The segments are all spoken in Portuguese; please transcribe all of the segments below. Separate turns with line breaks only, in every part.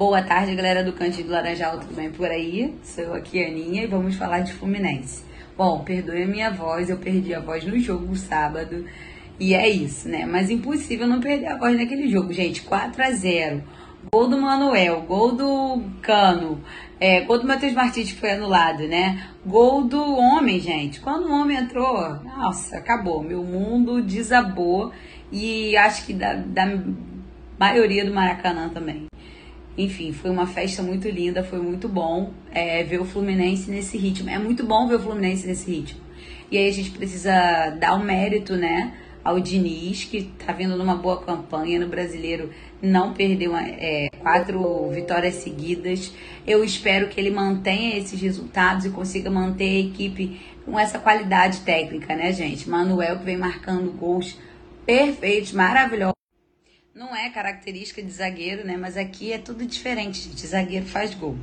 Boa tarde, galera do Cantinho do Laranjal, tudo bem por aí? Sou eu aqui, Aninha, e vamos falar de Fluminense. Bom, perdoe a minha voz, eu perdi a voz no jogo sábado, e é isso, né? Mas impossível não perder a voz naquele jogo, gente. 4 a 0 Gol do Manuel, gol do Cano, é, gol do Matheus Martins que foi anulado, né? Gol do homem, gente. Quando o homem entrou, nossa, acabou. Meu mundo desabou. E acho que da, da maioria do Maracanã também. Enfim, foi uma festa muito linda, foi muito bom é, ver o Fluminense nesse ritmo. É muito bom ver o Fluminense nesse ritmo. E aí a gente precisa dar o um mérito, né? ao Diniz, que está vindo numa boa campanha no brasileiro, não perdeu é, quatro vitórias seguidas. Eu espero que ele mantenha esses resultados e consiga manter a equipe com essa qualidade técnica, né, gente? Manuel que vem marcando gols perfeitos, maravilhosos. Não é característica de zagueiro, né? Mas aqui é tudo diferente, gente. Zagueiro faz gol.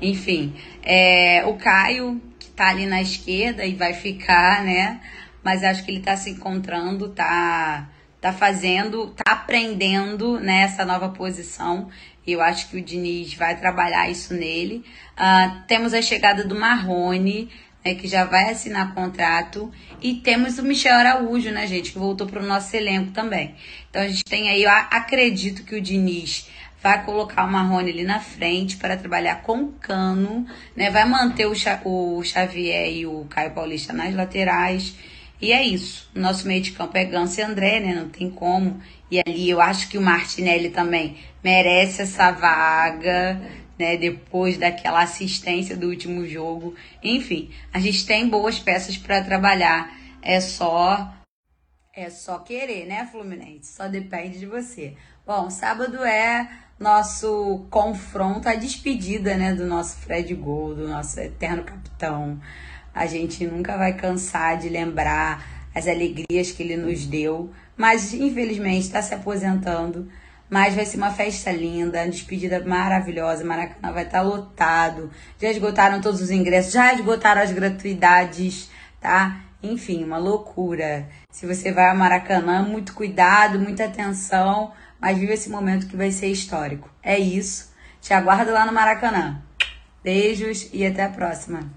Enfim, é, o Caio, que tá ali na esquerda e vai ficar, né? mas acho que ele está se encontrando, tá, tá fazendo, tá aprendendo nessa né, nova posição. Eu acho que o Diniz vai trabalhar isso nele. Uh, temos a chegada do Marrone, né, que já vai assinar contrato. E temos o Michel Araújo, né, gente, que voltou para o nosso elenco também. Então a gente tem aí, eu acredito que o Diniz vai colocar o Marrone ali na frente para trabalhar com cano, né? Vai manter o, o Xavier e o Caio Paulista nas laterais. E é isso. O nosso meio de campo é Ganso e André, né? Não tem como. E ali eu acho que o Martinelli também merece essa vaga, né? Depois daquela assistência do último jogo. Enfim, a gente tem boas peças para trabalhar. É só é só querer, né, Fluminense? Só depende de você. Bom, sábado é nosso confronto, a despedida, né, do nosso Fred Gol, do nosso eterno capitão a gente nunca vai cansar de lembrar as alegrias que ele nos deu, mas infelizmente está se aposentando. Mas vai ser uma festa linda, despedida maravilhosa. Maracanã vai estar tá lotado. Já esgotaram todos os ingressos, já esgotaram as gratuidades, tá? Enfim, uma loucura. Se você vai ao Maracanã, muito cuidado, muita atenção, mas viva esse momento que vai ser histórico. É isso. Te aguardo lá no Maracanã. Beijos e até a próxima.